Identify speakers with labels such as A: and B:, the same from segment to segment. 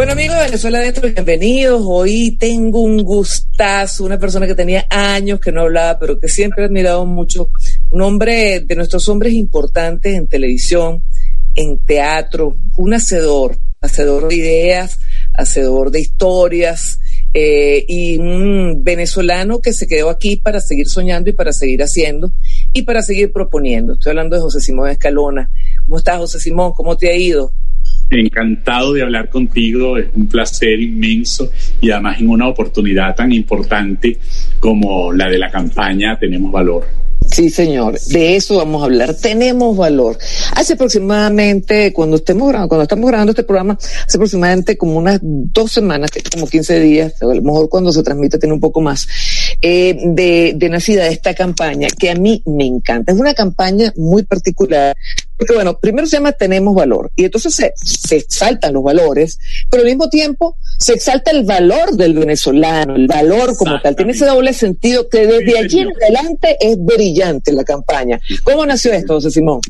A: Bueno amigos de Venezuela Adentro, bienvenidos. Hoy tengo un gustazo, una persona que tenía años que no hablaba, pero que siempre he admirado mucho. Un hombre de nuestros hombres importantes en televisión, en teatro, un hacedor, hacedor de ideas, hacedor de historias, eh, y un venezolano que se quedó aquí para seguir soñando y para seguir haciendo y para seguir proponiendo. Estoy hablando de José Simón Escalona. ¿Cómo estás, José Simón? ¿Cómo te ha ido?
B: Encantado de hablar contigo, es un placer inmenso y además en una oportunidad tan importante como la de la campaña Tenemos Valor.
A: Sí, señor. De eso vamos a hablar. Tenemos valor. Hace aproximadamente, cuando estemos grabando, cuando estamos grabando este programa, hace aproximadamente como unas dos semanas, como 15 días, a lo mejor cuando se transmite tiene un poco más, eh, de, de nacida esta campaña, que a mí me encanta. Es una campaña muy particular, porque bueno, primero se llama Tenemos Valor, y entonces se, se exaltan los valores, pero al mismo tiempo se exalta el valor del venezolano, el valor como tal. Tiene ese doble sentido que desde allí en adelante es brillante la campaña. ¿Cómo nació esto, José Simón?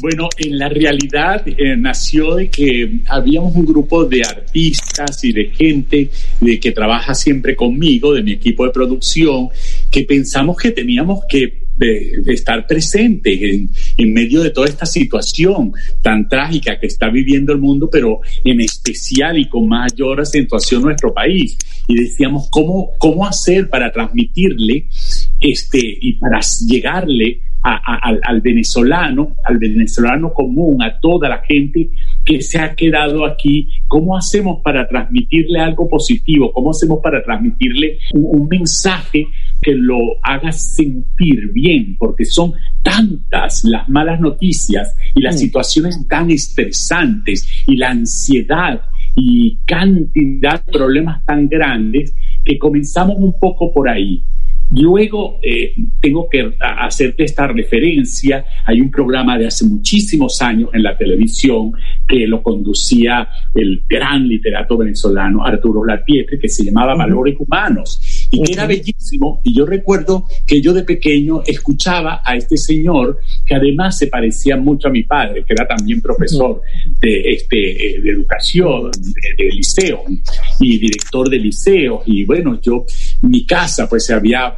B: Bueno, en la realidad eh, nació de que habíamos un grupo de artistas y de gente de que trabaja siempre conmigo, de mi equipo de producción, que pensamos que teníamos que de, estar presentes en, en, medio de toda esta situación tan trágica que está viviendo el mundo, pero en especial y con mayor acentuación nuestro país. Y decíamos, ¿cómo, cómo hacer para transmitirle este, y para llegarle a, a, al, al, venezolano, al venezolano común, a toda la gente que se ha quedado aquí, ¿cómo hacemos para transmitirle algo positivo? ¿Cómo hacemos para transmitirle un, un mensaje que lo haga sentir bien? Porque son tantas las malas noticias y las situaciones tan estresantes y la ansiedad y cantidad de problemas tan grandes que comenzamos un poco por ahí. Luego eh, tengo que hacerte esta referencia. Hay un programa de hace muchísimos años en la televisión que lo conducía el gran literato venezolano Arturo Lapietre, que se llamaba Valores Humanos y que era bellísimo. Y yo recuerdo que yo de pequeño escuchaba a este señor que además se parecía mucho a mi padre, que era también profesor de, este, de educación, de, de liceo y director de liceo. Y bueno, yo, mi casa pues había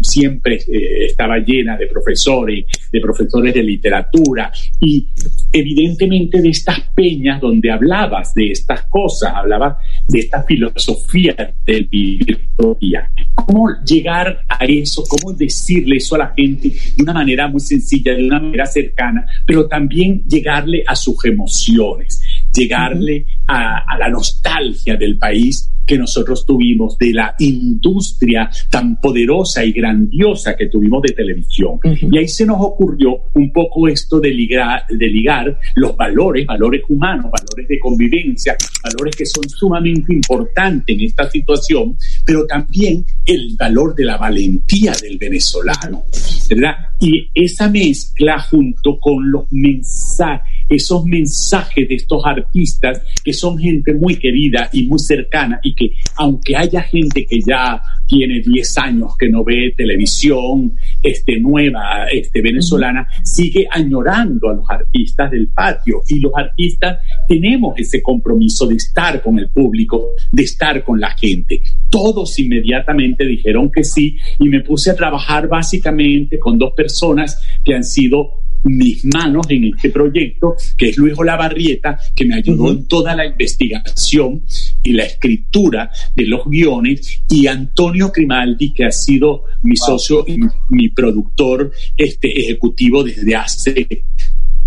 B: siempre eh, estaba llena de profesores, de profesores de literatura y evidentemente de estas peñas donde hablabas de estas cosas, hablabas de esta filosofía del vivir. ¿Cómo llegar a eso? ¿Cómo decirle eso a la gente de una manera muy sencilla, de una manera cercana, pero también llegarle a sus emociones, llegarle a, a la nostalgia del país que nosotros tuvimos, de la industria tan poderosa y grandiosa que tuvimos de televisión. Uh -huh. Y ahí se nos ocurrió un poco esto de ligar, de ligar los valores, valores humanos, valores de convivencia, valores que son sumamente importantes en esta situación, pero también el valor de la valentía del venezolano, ¿verdad? Y esa mezcla junto con los mensajes, esos mensajes de estos artistas que son gente muy querida y muy cercana y que aunque haya gente que ya tiene 10 años que no ve televisión este, nueva, este, venezolana, sigue añorando a los artistas del patio. Y los artistas tenemos ese compromiso de estar con el público, de estar con la gente. Todos inmediatamente dijeron que sí y me puse a trabajar básicamente con dos personas que han sido mis manos en este proyecto, que es Luis Olavarrieta, que me ayudó en toda la investigación y la escritura de los guiones, y Antonio Grimaldi, que ha sido mi socio y mi productor este, ejecutivo desde hace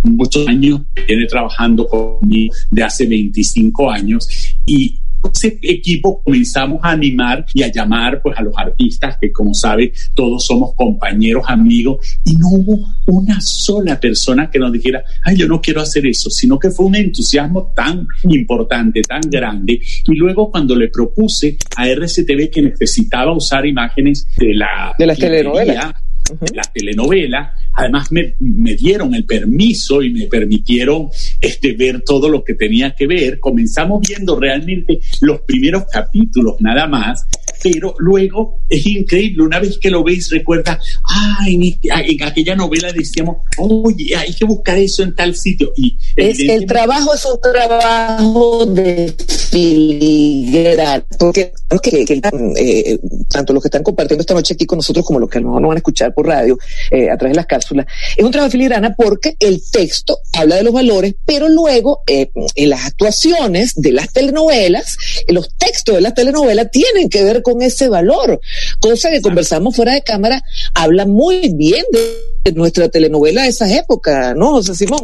B: muchos años, viene trabajando conmigo de hace 25 años, y ese equipo comenzamos a animar y a llamar pues a los artistas que como sabe todos somos compañeros, amigos y no hubo una sola persona que nos dijera, ay, yo no quiero hacer eso, sino que fue un entusiasmo tan importante, tan grande. Y luego cuando le propuse a RCTV que necesitaba usar imágenes de la,
A: de las telenovelas
B: la telenovela. Además me, me, dieron el permiso y me permitieron este, ver todo lo que tenía que ver. Comenzamos viendo realmente los primeros capítulos nada más, pero luego es increíble. Una vez que lo veis, recuerda, ah, en, en aquella novela decíamos, oye, hay que buscar eso en tal sitio. Y
A: es, el trabajo es un trabajo de filigrana, porque que, que, eh, tanto los que están compartiendo esta noche aquí con nosotros como los que no, no van a escuchar por radio eh, a través de las cápsulas, es un trabajo de filigrana porque el texto habla de los valores, pero luego eh, en las actuaciones de las telenovelas, los textos de las telenovelas tienen que ver con ese valor, cosa que conversamos fuera de cámara, habla muy bien de nuestra telenovela de esas épocas, ¿no, José Simón?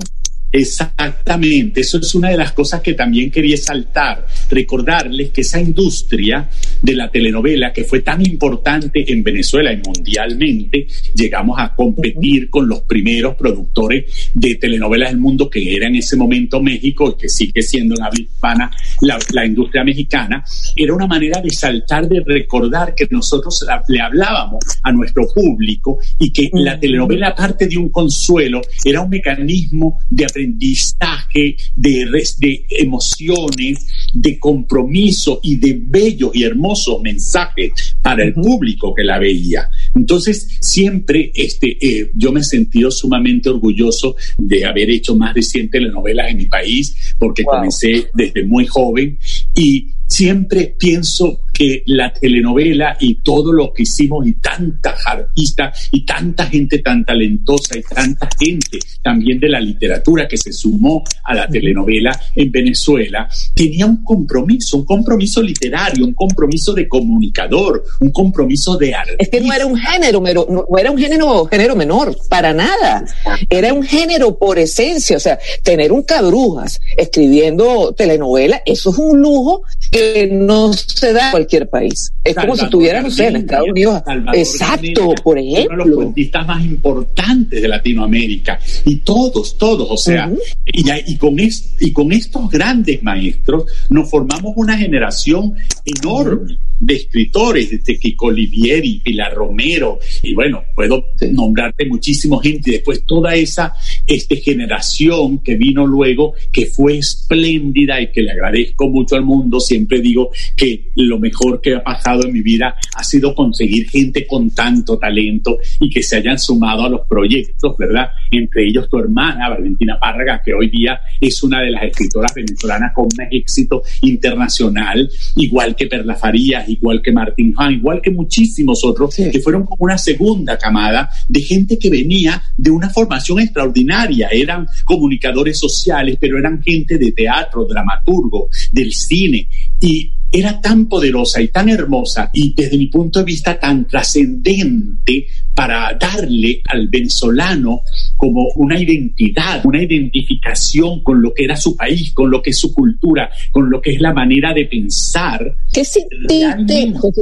B: Exactamente, eso es una de las cosas que también quería saltar, recordarles que esa industria de la telenovela que fue tan importante en Venezuela y mundialmente, llegamos a competir con los primeros productores de telenovelas del mundo que era en ese momento México y que sigue siendo en habla hispana la, la industria mexicana, era una manera de saltar, de recordar que nosotros le hablábamos a nuestro público y que la telenovela, aparte de un consuelo, era un mecanismo de aprendizaje aprendizaje, de, de emociones, de compromiso y de bellos y hermosos mensajes para el público que la veía. Entonces, siempre este, eh, yo me he sentido sumamente orgulloso de haber hecho más de 100 telenovelas en mi país, porque comencé desde muy joven y siempre pienso que la telenovela y todo lo que hicimos y tantas artistas y tanta gente tan talentosa y tanta gente también de la literatura que se sumó a la telenovela en Venezuela tenía un compromiso, un compromiso literario, un compromiso de comunicador, un compromiso de arte.
A: Es que no era un género, no, era un género, género menor, para nada. Era un género por esencia, o sea, tener un cabrujas escribiendo telenovela, eso es un lujo que no se da cualquier país. Es como si estuviera, no sé, en Estados Unidos. Exacto, por ejemplo.
B: Uno de los cuentistas más importantes de Latinoamérica. Y todos, todos, o sea, y, y, con y con estos grandes maestros nos formamos una generación enorme de escritores, desde Kiko Olivieri, Pilar Romero, y bueno, puedo nombrarte muchísima gente, y después toda esa este, generación que vino luego, que fue espléndida y que le agradezco mucho al mundo, siempre digo que lo mejor que ha pasado en mi vida ha sido conseguir gente con tanto talento y que se hayan sumado a los proyectos, ¿verdad? Entre ellos tu hermana, Valentina Párraga, que hoy día es una de las escritoras venezolanas con más éxito internacional, igual que Perla Farías, igual que Martín Han, igual que muchísimos otros, que fueron como una segunda camada de gente que venía de una formación extraordinaria, eran comunicadores sociales, pero eran gente de teatro, dramaturgo, del cine, y era tan poderosa y tan hermosa y desde mi punto de vista tan trascendente para darle al venezolano como una identidad, una identificación con lo que era su país, con lo que es su cultura, con lo que es la manera de pensar.
A: ¿Qué sentiste, José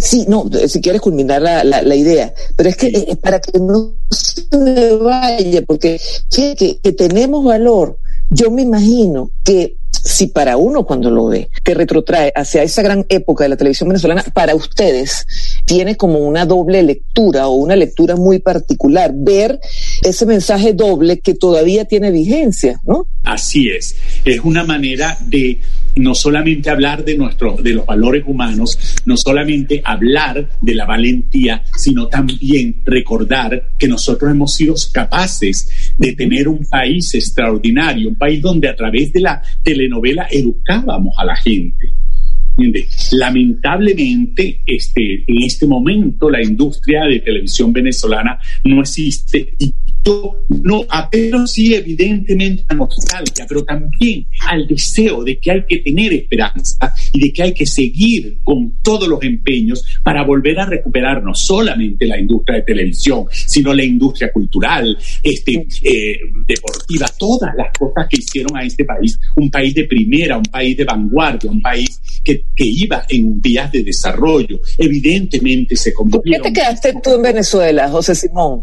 A: Sí, no, si quieres culminar la, la, idea, pero es que eh, para que no se me vaya, porque que, que tenemos valor, yo me imagino que si para uno cuando lo ve te retrotrae hacia esa gran época de la televisión venezolana, para ustedes tiene como una doble lectura o una lectura muy particular, ver ese mensaje doble que todavía tiene vigencia, ¿no?
B: Así es, es una manera de no solamente hablar de, nuestros de los valores humanos, no solamente hablar de la valentía, sino también recordar que nosotros hemos sido capaces de tener un país extraordinario, un país donde a través de la telenovela educábamos a la gente. Lamentablemente, este, en este momento la industria de televisión venezolana no existe y yo no apelo sí evidentemente a nostalgia, pero también al deseo de que hay que tener esperanza y de que hay que seguir con todos los empeños para volver a recuperar no solamente la industria de televisión, sino la industria cultural, este, eh, deportiva, todas las cosas que hicieron a este país un país de primera, un país de vanguardia, un país que, que iba en vías de desarrollo. Evidentemente se
A: ¿Por qué te quedaste tú en Venezuela, José Simón?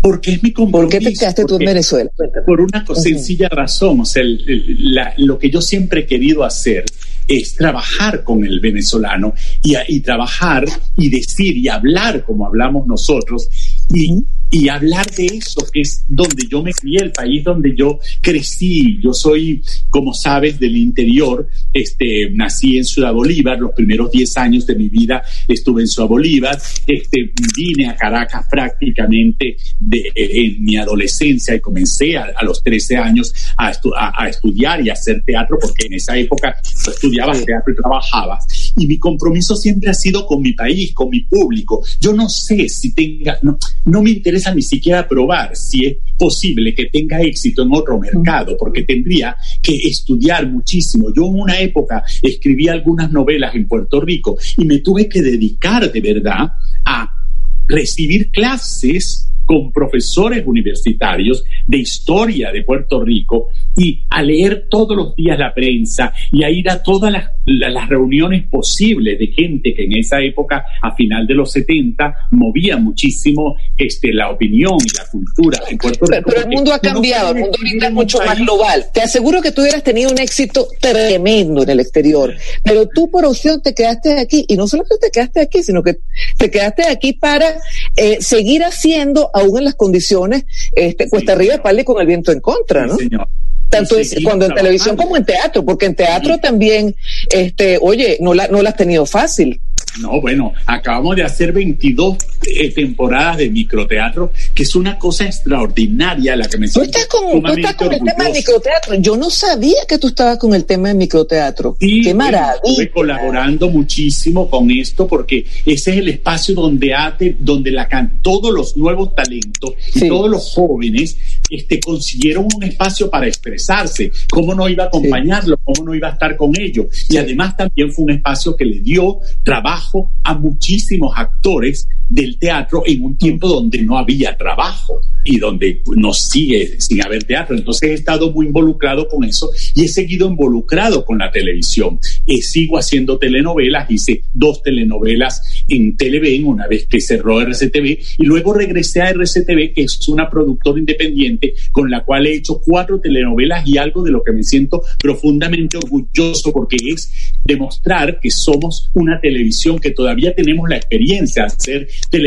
B: Porque es mi compromiso.
A: ¿Por qué te quedaste tú en Venezuela?
B: Por una sencilla razón. O sea, el, el, la, lo que yo siempre he querido hacer es trabajar con el venezolano y, y, trabajar y decir y hablar como hablamos nosotros y, y hablar de eso, que es donde yo me crié, el país donde yo crecí. Yo soy, como sabes, del interior, este, nací en Ciudad Bolívar, los primeros 10 años de mi vida estuve en Ciudad Bolívar, este, vine a Caracas prácticamente de, en mi adolescencia y comencé a, a los 13 años a, estu a, estudiar y a hacer teatro, porque en esa época yo estudiaba teatro y trabajaba. Y mi compromiso siempre ha sido con mi país, con mi público. Yo no sé si tenga, no, no me interesa ni siquiera probar si es posible que tenga éxito en otro mercado, porque tendría que estudiar muchísimo. Yo en una época escribí algunas novelas en Puerto Rico y me tuve que dedicar de verdad a recibir clases con profesores universitarios de historia de Puerto Rico y a leer todos los días la prensa y a ir a todas las, las, reuniones posibles de gente que en esa época, a final de los 70, movía muchísimo este, la opinión y la cultura en Puerto Rico.
A: Pero, pero el mundo ha cambiado, el mundo ahorita es mucho más global. Te aseguro que tú hubieras tenido un éxito tremendo en el exterior, pero tú por opción te quedaste aquí y no solamente te quedaste aquí, sino que te quedaste aquí para eh, seguir haciendo aún en las condiciones este, cuesta sí, arriba, espalda y con el viento en contra, ¿no?
B: Sí, señor.
A: Tanto es, cuando en televisión como en teatro, porque en teatro sí. también, este, oye, no la, no la has tenido fácil.
B: No, bueno, acabamos de hacer 22 eh, temporadas de microteatro, que es una cosa extraordinaria la que me
A: Tú estás con, tú estás con el tema del microteatro. Yo no sabía que tú estabas con el tema del microteatro.
B: Sí,
A: Qué maravilla.
B: Estuve colaborando muchísimo con esto porque ese es el espacio donde, ate, donde la, todos los nuevos talentos y sí. todos los jóvenes este, consiguieron un espacio para expresarse. ¿Cómo no iba a acompañarlo? ¿Cómo no iba a estar con ellos? Y además también fue un espacio que le dio trabajo a muchísimos actores teatro en un tiempo donde no había trabajo y donde nos sigue sin haber teatro. Entonces he estado muy involucrado con eso y he seguido involucrado con la televisión. Eh, sigo haciendo telenovelas, hice dos telenovelas en Televen una vez que cerró RCTV y luego regresé a RCTV, que es una productora independiente con la cual he hecho cuatro telenovelas y algo de lo que me siento profundamente orgulloso porque es demostrar que somos una televisión que todavía tenemos la experiencia de hacer televisión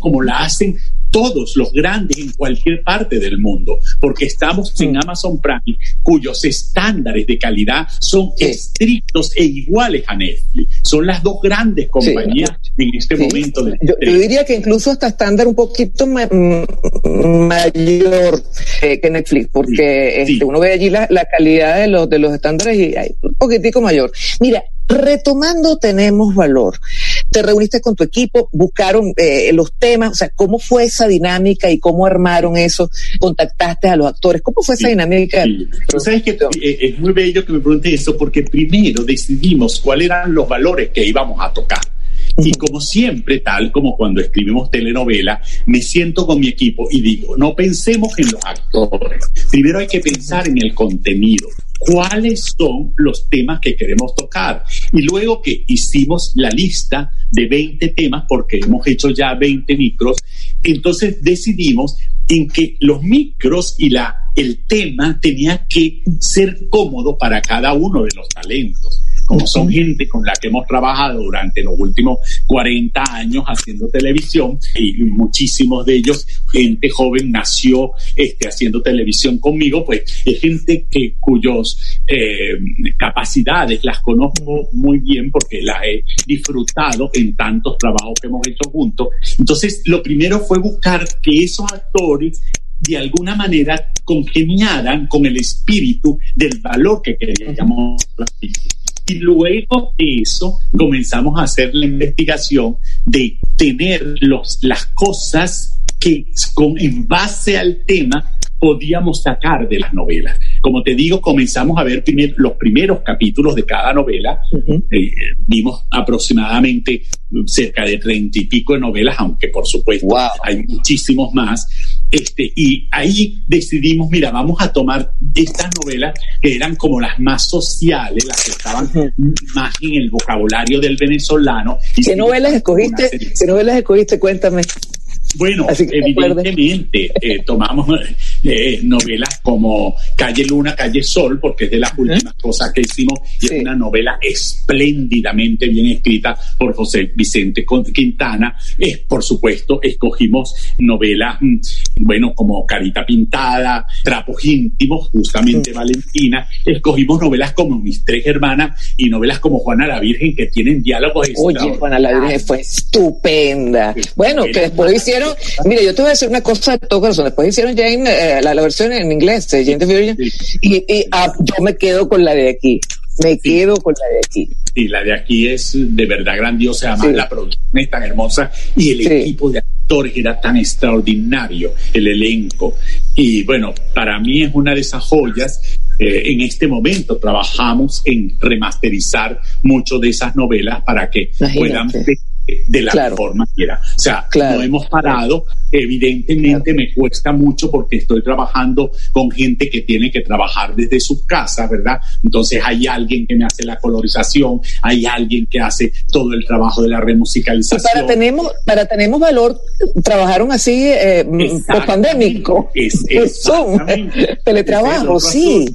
B: como la hacen todos los grandes en cualquier parte del mundo, porque estamos en Amazon Prime, cuyos estándares de calidad son estrictos e iguales a Netflix. Son las dos grandes compañías sí. en este sí. momento. De
A: yo, yo, diría que incluso hasta estándar un poquito ma mayor eh, que Netflix, porque este, uno ve allí la, la, calidad de los, de los estándares y hay un poquitico mayor. Mira, retomando tenemos valor. Te reuniste con tu equipo, buscaron eh, los temas, o sea, ¿cómo fue esa dinámica y cómo armaron eso? ¿Contactaste a los actores? ¿Cómo fue esa dinámica?
B: Sí. Pero sabes que eh, es muy bello que me preguntes eso porque primero decidimos cuáles eran los valores que íbamos a tocar. Y como siempre, tal como cuando escribimos telenovela, me siento con mi equipo y digo, no pensemos en los actores. Primero hay que pensar en el contenido cuáles son los temas que queremos tocar. Y luego que hicimos la lista de 20 temas, porque hemos hecho ya 20 micros, entonces decidimos en que los micros y la, el tema tenía que ser cómodo para cada uno de los talentos como son gente con la que hemos trabajado durante los últimos 40 años haciendo televisión y muchísimos de ellos, gente joven nació este, haciendo televisión conmigo, pues es gente que cuyos eh, capacidades las conozco muy bien porque las he disfrutado en tantos trabajos que hemos hecho juntos. Entonces, lo primero fue buscar que esos actores de alguna manera congeniaran con el espíritu del valor que queríamos transmitir. Y luego de eso comenzamos a hacer la investigación de tener los, las cosas que con, en base al tema podíamos sacar de las novelas. Como te digo, comenzamos a ver primer, los primeros capítulos de cada novela. Eh, vimos aproximadamente cerca de treinta y pico de novelas, aunque por supuesto hay muchísimos más. Este, y ahí decidimos, mira, vamos a tomar estas novelas que eran como las más sociales, las que estaban más en el vocabulario del venezolano.
A: ¿Qué novelas escogiste? ¿Qué novelas escogiste? Cuéntame.
B: Bueno, evidentemente eh, tomamos eh, novelas como Calle Luna, Calle Sol, porque es de las últimas cosas que hicimos, y es una novela espléndidamente bien escrita por José Vicente Quintana. Es, por supuesto, escogimos novelas, mm, bueno, como Carita Pintada, Trapos Íntimos, justamente Valentina. Escogimos novelas como Mis Tres Hermanas y novelas como Juana la Virgen, que tienen diálogos
A: Oye, Juana la Virgen fue estupenda. Bueno, que después hicieron mira, yo te voy a decir una cosa de todo corazón. Después hicieron Jane, eh, la, versión en inglés, de Jane the Virgin, y, ah, yo me quedo con la de aquí. Me quedo con la de aquí.
B: Sí, la de aquí es de verdad grandiosa. Además, la producción es tan hermosa y el equipo de actores era tan extraordinario, el elenco. Y bueno, para mí es una de esas joyas eh, en este momento trabajamos en remasterizar muchas de esas novelas para que puedan ver de la forma que era. O sea, no hemos parado. Evidentemente me cuesta mucho porque estoy trabajando con gente que tiene que trabajar desde sus casas, ¿verdad? Entonces hay alguien que me hace la colorización, hay alguien que hace todo el trabajo de la remusicalización.
A: para tenemos, para tenemos valor, trabajaron así eh, pandémico. Es, teletrabajo, sí.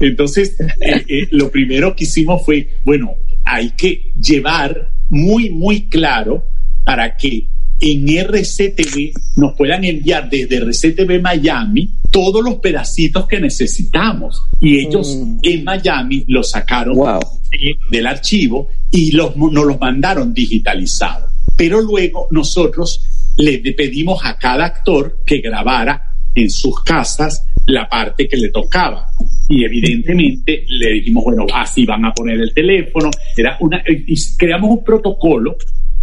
B: Entonces, eh, eh, lo primero que hicimos fue, bueno, hay que llevar muy, muy claro para que en RCTV nos puedan enviar desde RCTV Miami todos los pedacitos que necesitamos. Y ellos mm. en Miami los sacaron del archivo y los, nos los mandaron digitalizados. Pero luego nosotros le pedimos a cada actor que grabara en sus casas la parte que le tocaba. Y evidentemente le dijimos, bueno, así van a poner el teléfono. Era una, y creamos un protocolo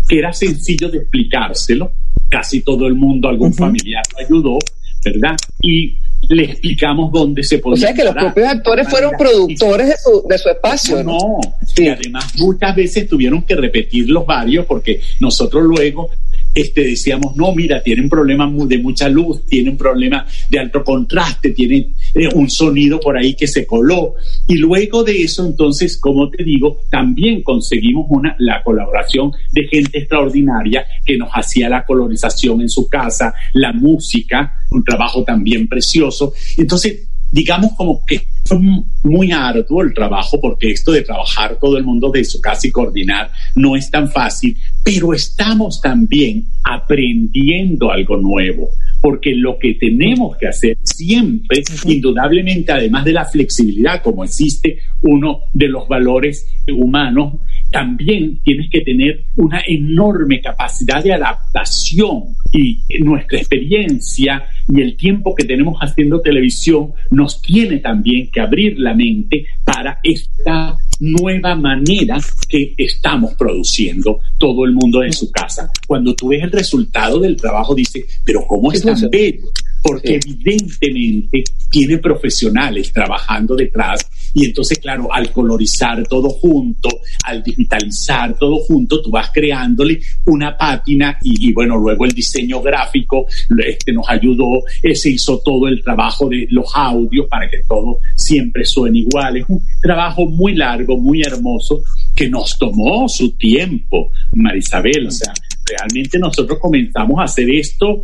B: que era sencillo de explicárselo. Casi todo el mundo, algún familiar lo ayudó, ¿verdad? Y le explicamos dónde se podía.
A: O sea que los propios actores fueron productores de su, de su espacio.
B: No, no. y además muchas veces tuvieron que repetir los varios porque nosotros luego este, decíamos, no, mira, tienen problemas de mucha luz, tienen problemas de alto contraste, tienen eh, un sonido por ahí que se coló. Y luego de eso, entonces, como te digo, también conseguimos una, la colaboración de gente extraordinaria que nos hacía la colorización en su casa, la música, un trabajo también precioso. Entonces, digamos como que fue muy arduo el trabajo porque esto de trabajar todo el mundo de su casa y coordinar no es tan fácil, pero estamos también aprendiendo algo nuevo porque lo que tenemos que hacer siempre, indudablemente, además de la flexibilidad, como existe uno de los valores humanos, también tienes que tener una enorme capacidad de adaptación y nuestra experiencia y el tiempo que tenemos haciendo televisión nos tiene también que abrir la mente para esta nueva manera que estamos produciendo todo el mundo en su casa. Cuando tú ves el resultado del trabajo, dices, pero ¿cómo es tan bello? Porque evidentemente tiene profesionales trabajando detrás y entonces, claro, al colorizar todo junto, al digitalizar todo junto, tú vas creándole una página y, bueno, luego el diseño gráfico este, nos ayudó, se hizo todo el trabajo de los audios para que todo siempre suene igual. Es un trabajo muy largo, muy hermoso, que nos tomó su tiempo, Marisabel. O sea, realmente nosotros comenzamos a hacer esto,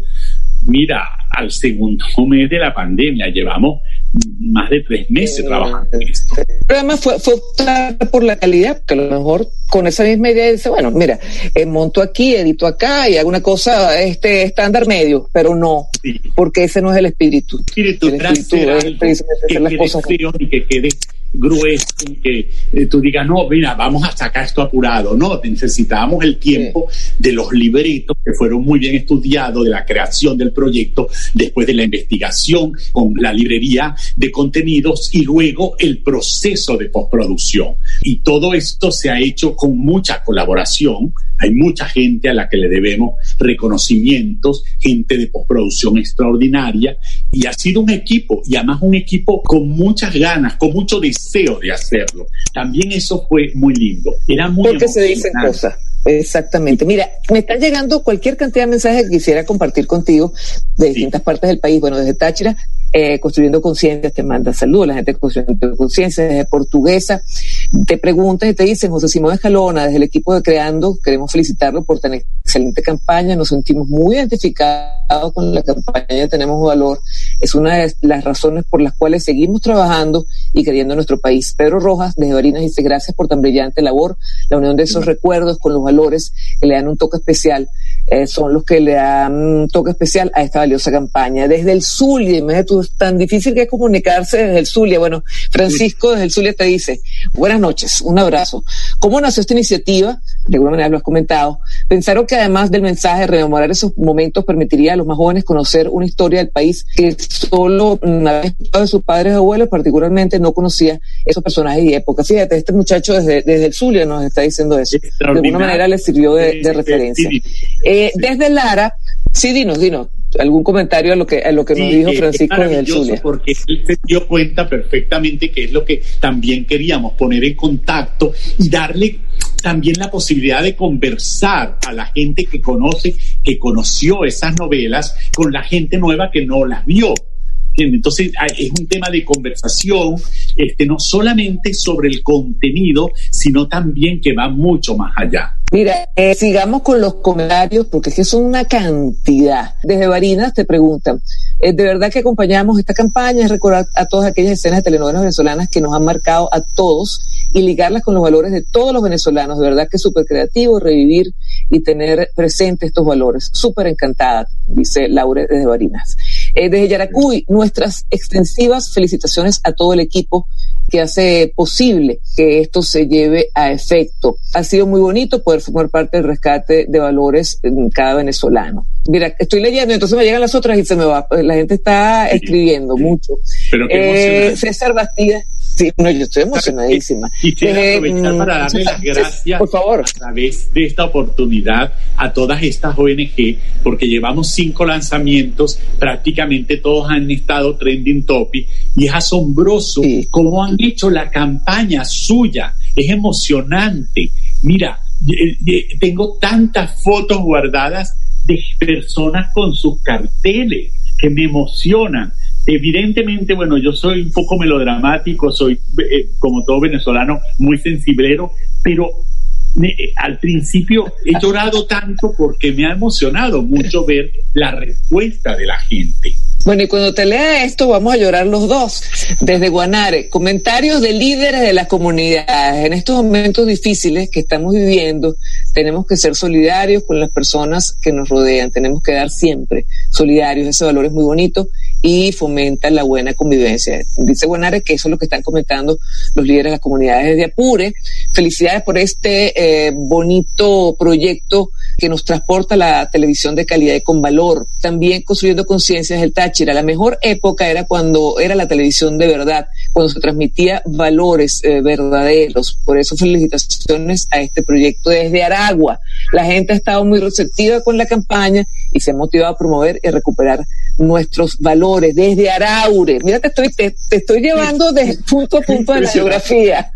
B: mira, al segundo mes de la pandemia. Llevamos más de tres meses trabajando en esto.
A: Pero además fue, fue por la calidad, que a lo mejor con esa misma idea dice, bueno, mira, eh, monto aquí, edito acá y hago una cosa este estándar medio, pero no, porque ese no es el espíritu.
B: el espíritu es, que las cosas y que quede grueso, que eh, tú digas, no, mira, vamos a sacar esto apurado. No, necesitábamos el tiempo de los libretos que fueron muy bien estudiados, de la creación del proyecto, después de la investigación con la librería de contenidos y luego el proceso de postproducción. Y todo esto se ha hecho con mucha colaboración. Hay mucha gente a la que le debemos reconocimientos, gente de postproducción extraordinaria, y ha sido un equipo, y además un equipo con muchas ganas, con mucho deseo de hacerlo. También eso fue muy lindo. Era muy
A: Porque se dicen cosas. Exactamente. Mira, me están llegando cualquier cantidad de mensajes que quisiera compartir contigo de distintas partes del país. Bueno, desde Táchira, eh, Construyendo Conciencias te manda saludos, la gente de Construyendo Conciencias, desde Portuguesa, te preguntas y te dicen, José Simón Escalona, desde el equipo de Creando, queremos felicitarlo por tan excelente campaña, nos sentimos muy identificados con la campaña Tenemos Valor, es una de las razones por las cuales seguimos trabajando y queriendo nuestro país. Pedro Rojas, desde Barinas, dice, gracias por tan brillante labor, la unión de esos recuerdos con los valores que le dan un toque especial, eh, son los que le dan un toque especial a esta valiosa campaña. Desde el Zulia, imagínate tú, es tan difícil que es comunicarse desde el Zulia. Bueno, Francisco desde el Zulia te dice, buenas noches, un abrazo. ¿Cómo nació esta iniciativa? De alguna manera lo has comentado. Pensaron que además del mensaje, rememorar esos momentos permitiría a los más jóvenes conocer una historia del país que solo una vez de sus padres o abuelos particularmente no conocía esos personajes y épocas. Fíjate, este muchacho desde, desde el Zulia nos está diciendo eso. De alguna manera le sirvió de, de referencia. Eh, desde Lara, sí, dinos, dinos, algún comentario a lo que, a lo que nos
B: Sí,
A: dijo
B: eh,
A: Francisco
B: maravilloso
A: Zulia.
B: Porque él se dio cuenta perfectamente que es lo que también queríamos, poner en contacto y darle también la posibilidad de conversar a la gente que conoce, que conoció esas novelas, con la gente nueva que no las vio. Entonces ah, es un tema de conversación, este, no solamente sobre el contenido, sino también que va mucho más allá.
A: Mira, eh, sigamos con los comentarios porque es que son una cantidad. Desde Barinas te preguntan, eh, ¿de verdad que acompañamos esta campaña? Es recordar a todas aquellas escenas de telenovelas venezolanas que nos han marcado a todos y ligarlas con los valores de todos los venezolanos. De verdad que es súper creativo revivir y tener presente estos valores. Súper encantada, dice Laura desde Barinas. Eh, desde Yaracuy, nuestras extensivas felicitaciones a todo el equipo que hace posible que esto se lleve a efecto. Ha sido muy bonito poder formar parte del rescate de valores en cada venezolano. Mira, estoy leyendo, entonces me llegan las otras y se me va. La gente está escribiendo mucho.
B: Pero qué
A: Eh,
B: emocionante.
A: César Bastida, sí, no, yo estoy emocionadísima.
B: Quisiera
A: Eh,
B: aprovechar
A: mm,
B: para darle las
A: César,
B: gracias
A: Por favor.
B: a través de esta oportunidad a todas estas ONG, porque llevamos cinco lanzamientos, prácticamente todos han estado trending topic, y es asombroso
A: Sí.
B: cómo han hecho la campaña suya, es emocionante. Mira, tengo tantas fotos guardadas de personas con sus carteles que me emocionan. Evidentemente, bueno, yo soy un poco melodramático, soy, eh, como todo venezolano, muy sensiblero, pero me- eh, al principio he llorado tanto porque me ha emocionado mucho ver la respuesta de la gente.
A: Bueno, y cuando te lea esto, vamos a llorar los dos. Desde Guanare, comentarios de líderes de las comunidades. En estos momentos difíciles que estamos viviendo, tenemos que ser solidarios con las personas que nos rodean. Tenemos que dar siempre solidarios. Ese valor es muy bonito y fomenta la buena convivencia. Dice Guanare que eso es lo que están comentando los líderes de las comunidades desde Apure. Felicidades por este eh, bonito proyecto que nos transporta la televisión de calidad y con valor. También construyendo conciencias del Táchira. La mejor época era cuando era la televisión de verdad, cuando se transmitía valores eh, verdaderos. Por eso felicitaciones a este proyecto desde Aragua. La gente ha estado muy receptiva con la campaña y se ha motivado a promover y recuperar nuestros valores desde Araure. Mira, te estoy, te, te estoy llevando de punto a punto de la geografía.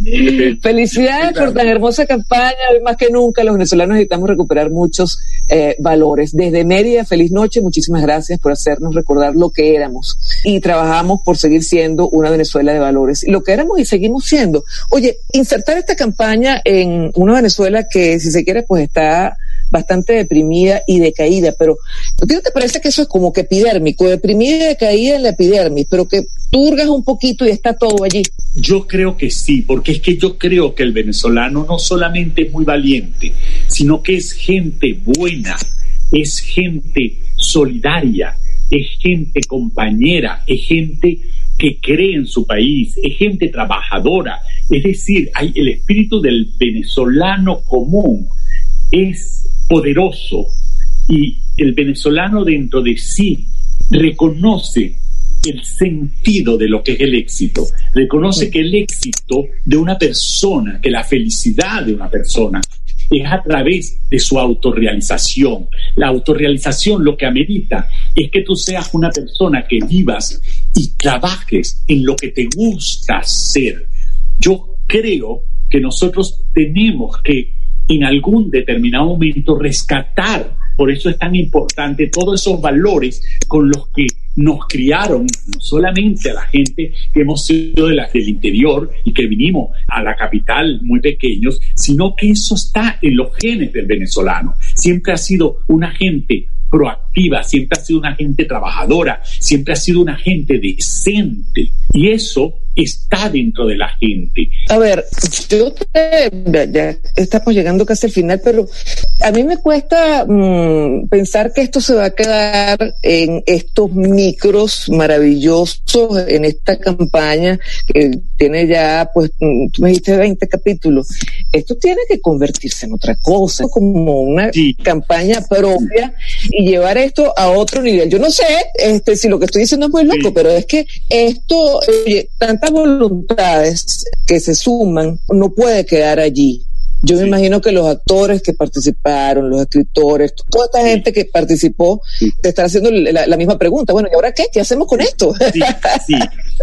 A: Felicidades por tan hermosa campaña. Hoy más que nunca los venezolanos necesitamos recuperar muchos eh, valores. Desde Mérida, feliz noche. Muchísimas gracias por hacernos recordar lo que éramos. Y trabajamos por seguir siendo una Venezuela de valores. Lo que éramos y seguimos siendo. Oye, insertar esta campaña en una Venezuela que, si se quiere, pues está bastante deprimida y decaída, pero ¿a ti no te parece que eso es como que epidérmico, deprimida y decaída en la epidermis, pero que turgas un poquito y está todo allí?
B: Yo creo que sí, porque es que yo creo que el venezolano no solamente es muy valiente, sino que es gente buena, es gente solidaria, es gente compañera, es gente que cree en su país, es gente trabajadora. Es decir, hay el espíritu del venezolano común es poderoso y el venezolano dentro de sí reconoce el sentido de lo que es el éxito, reconoce que el éxito de una persona, que la felicidad de una persona es a través de su autorrealización. La autorrealización lo que amerita es que tú seas una persona que vivas y trabajes en lo que te gusta ser. Yo creo que nosotros tenemos que en algún determinado momento rescatar, por eso es tan importante, todos esos valores con los que nos criaron, no solamente a la gente que hemos sido de la, del interior y que vinimos a la capital muy pequeños, sino que eso está en los genes del venezolano. Siempre ha sido una gente proactiva, siempre ha sido una gente trabajadora, siempre ha sido una gente decente. Y eso está dentro de la gente.
A: A ver, yo ya estamos llegando casi al final, pero a mí me cuesta mmm, pensar que esto se va a quedar en estos micros maravillosos, en esta campaña que tiene ya, pues, mm, tú me dijiste 20 capítulos. Esto tiene que convertirse en otra cosa, como una sí. campaña propia y llevar esto a otro nivel. Yo no sé este, si lo que estoy diciendo es muy loco, sí. pero es que esto, oye, tantas voluntades que se suman no puede quedar allí. Yo sí. me imagino que los actores que participaron, los escritores, toda esta gente que participó, sí. te están haciendo la, la, misma pregunta. Bueno, ¿y ahora qué? ¿Qué hacemos con esto?
B: Sí, sí.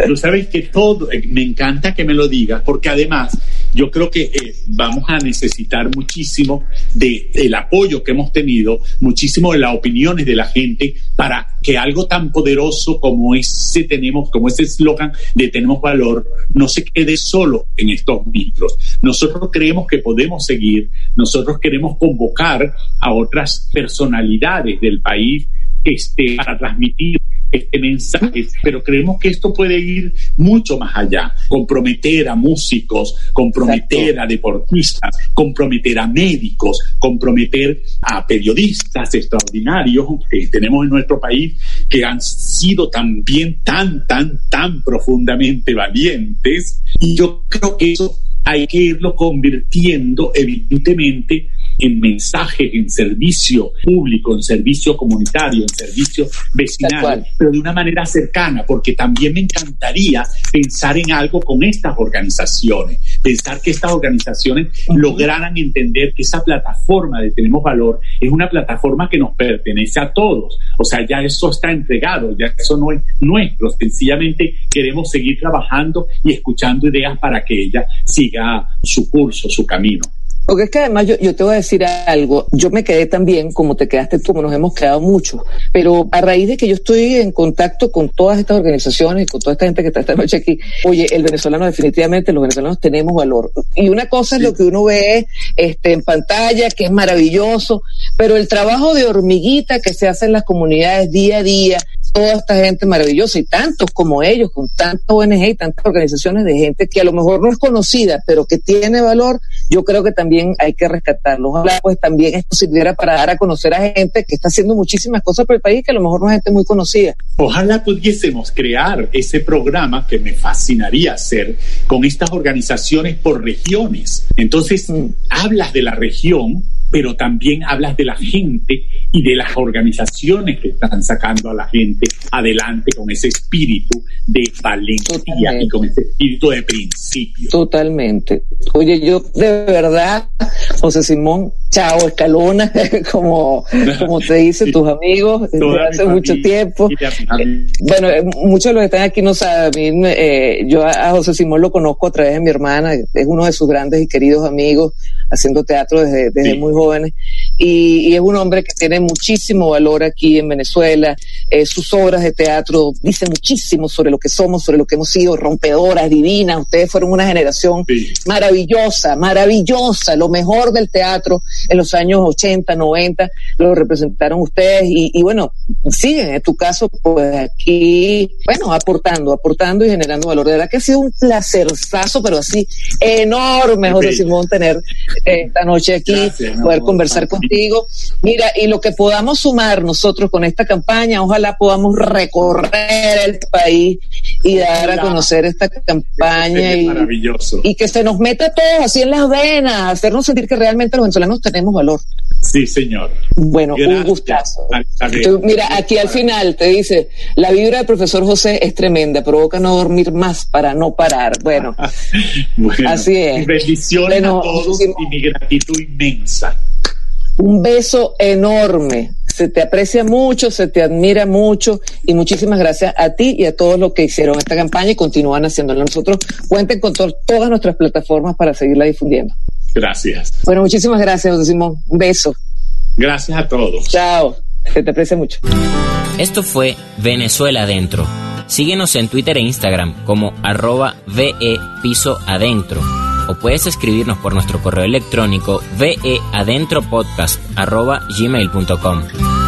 B: Tú sabes que todo, eh, me encanta que me lo digas, porque además yo creo que eh, vamos a necesitar muchísimo de el apoyo que hemos tenido, muchísimo de las opiniones de la gente para que algo tan poderoso como ese tenemos, como ese eslogan de tenemos valor, no se quede solo en estos micros. Nosotros creemos que podemos seguir, nosotros queremos convocar a otras personalidades del país este, para transmitir este mensaje, pero creemos que esto puede ir mucho más allá, comprometer a músicos, comprometer Exacto. a deportistas, comprometer a médicos, comprometer a periodistas extraordinarios que tenemos en nuestro país que han sido también tan, tan, tan profundamente valientes y yo creo que eso hay que irlo convirtiendo evidentemente en mensaje, en servicio público, en servicio comunitario, en servicio vecinal, pero de una manera cercana, porque también me encantaría pensar en algo con estas organizaciones, pensar que estas organizaciones uh -huh. lograran entender que esa plataforma de Tenemos Valor es una plataforma que nos pertenece a todos, o sea, ya eso está entregado, ya eso no es nuestro, sencillamente queremos seguir trabajando y escuchando ideas para que ella siga su curso, su camino.
A: Porque es que además yo, yo, te voy a decir algo, yo me quedé también como te quedaste tú, como nos hemos quedado mucho, pero a raíz de que yo estoy en contacto con todas estas organizaciones y con toda esta gente que está esta noche aquí, oye, el venezolano definitivamente, los venezolanos tenemos valor. Y una cosa sí. es lo que uno ve este, en pantalla, que es maravilloso, pero el trabajo de hormiguita que se hace en las comunidades día a día, toda esta gente maravillosa y tantos como ellos, con tantas ONG y tantas organizaciones de gente que a lo mejor no es conocida, pero que tiene valor, yo creo que también hay que rescatarlo. Ojalá pues también esto sirviera para dar a conocer a gente que está haciendo muchísimas cosas por el país que a lo mejor no es gente muy conocida.
B: Ojalá pudiésemos crear ese programa que me fascinaría hacer con estas organizaciones por regiones. Entonces, mm. hablas de la región, pero también hablas de la gente y de las organizaciones que están sacando a la gente adelante con ese espíritu de valentía Totalmente. y con ese espíritu de principio.
A: Totalmente. Oye, yo de verdad, José Simón, chao, escalona, como, como te dicen tus amigos desde hace mucho tiempo. Eh, bueno, eh, muchos de los que están aquí no saben, eh, yo a José Simón lo conozco a través de mi hermana, es uno de sus grandes y queridos amigos, haciendo teatro desde, desde sí. muy jóvenes, y, y, es un hombre que tiene muchísimo valor aquí en Venezuela, eh, sus obras de teatro dicen muchísimo sobre lo que somos, sobre lo que hemos sido, rompedoras, divinas, ustedes fueron una generación sí. maravillosa, maravillosa, lo mejor del teatro en los años 80, 90, lo representaron ustedes y, y bueno, siguen en tu caso, pues aquí, bueno, aportando, aportando y generando valor. De verdad que ha sido un placerzazo, pero así enorme, José Simón, tener eh, esta noche aquí, Gracias, poder conversar no, contigo. Mira, y lo que podamos sumar nosotros con esta campaña, ojalá podamos recorrer el país y dar a conocer esta campaña y,
B: maravilloso.
A: y que se nos meta todos así en las venas, hacernos sentir que realmente los venezolanos tenemos valor.
B: Sí, señor.
A: Bueno, un gustazo. Tú, mira, aquí al final te dice, la vibra del profesor José es tremenda, provoca no dormir más para no parar. Bueno,
B: Bueno,
A: Así es.
B: Bendiciones
A: Bueno,
B: a todos y mi gratitud inmensa.
A: Un beso enorme. Se te aprecia mucho, se te admira mucho y muchísimas gracias a ti y a todos los que hicieron esta campaña y continúan haciéndola. Nosotros cuenten con to- todas nuestras plataformas para seguirla difundiendo.
B: Gracias.
A: Bueno, muchísimas gracias, José Simón. Un beso.
B: Gracias a todos.
A: Chao. Se te aprecia mucho.
C: Esto fue Venezuela Adentro. Síguenos en Twitter e Instagram como arroba VE Piso Adentro. O puedes escribirnos por nuestro correo electrónico veadentropodcast arroba gmail.com.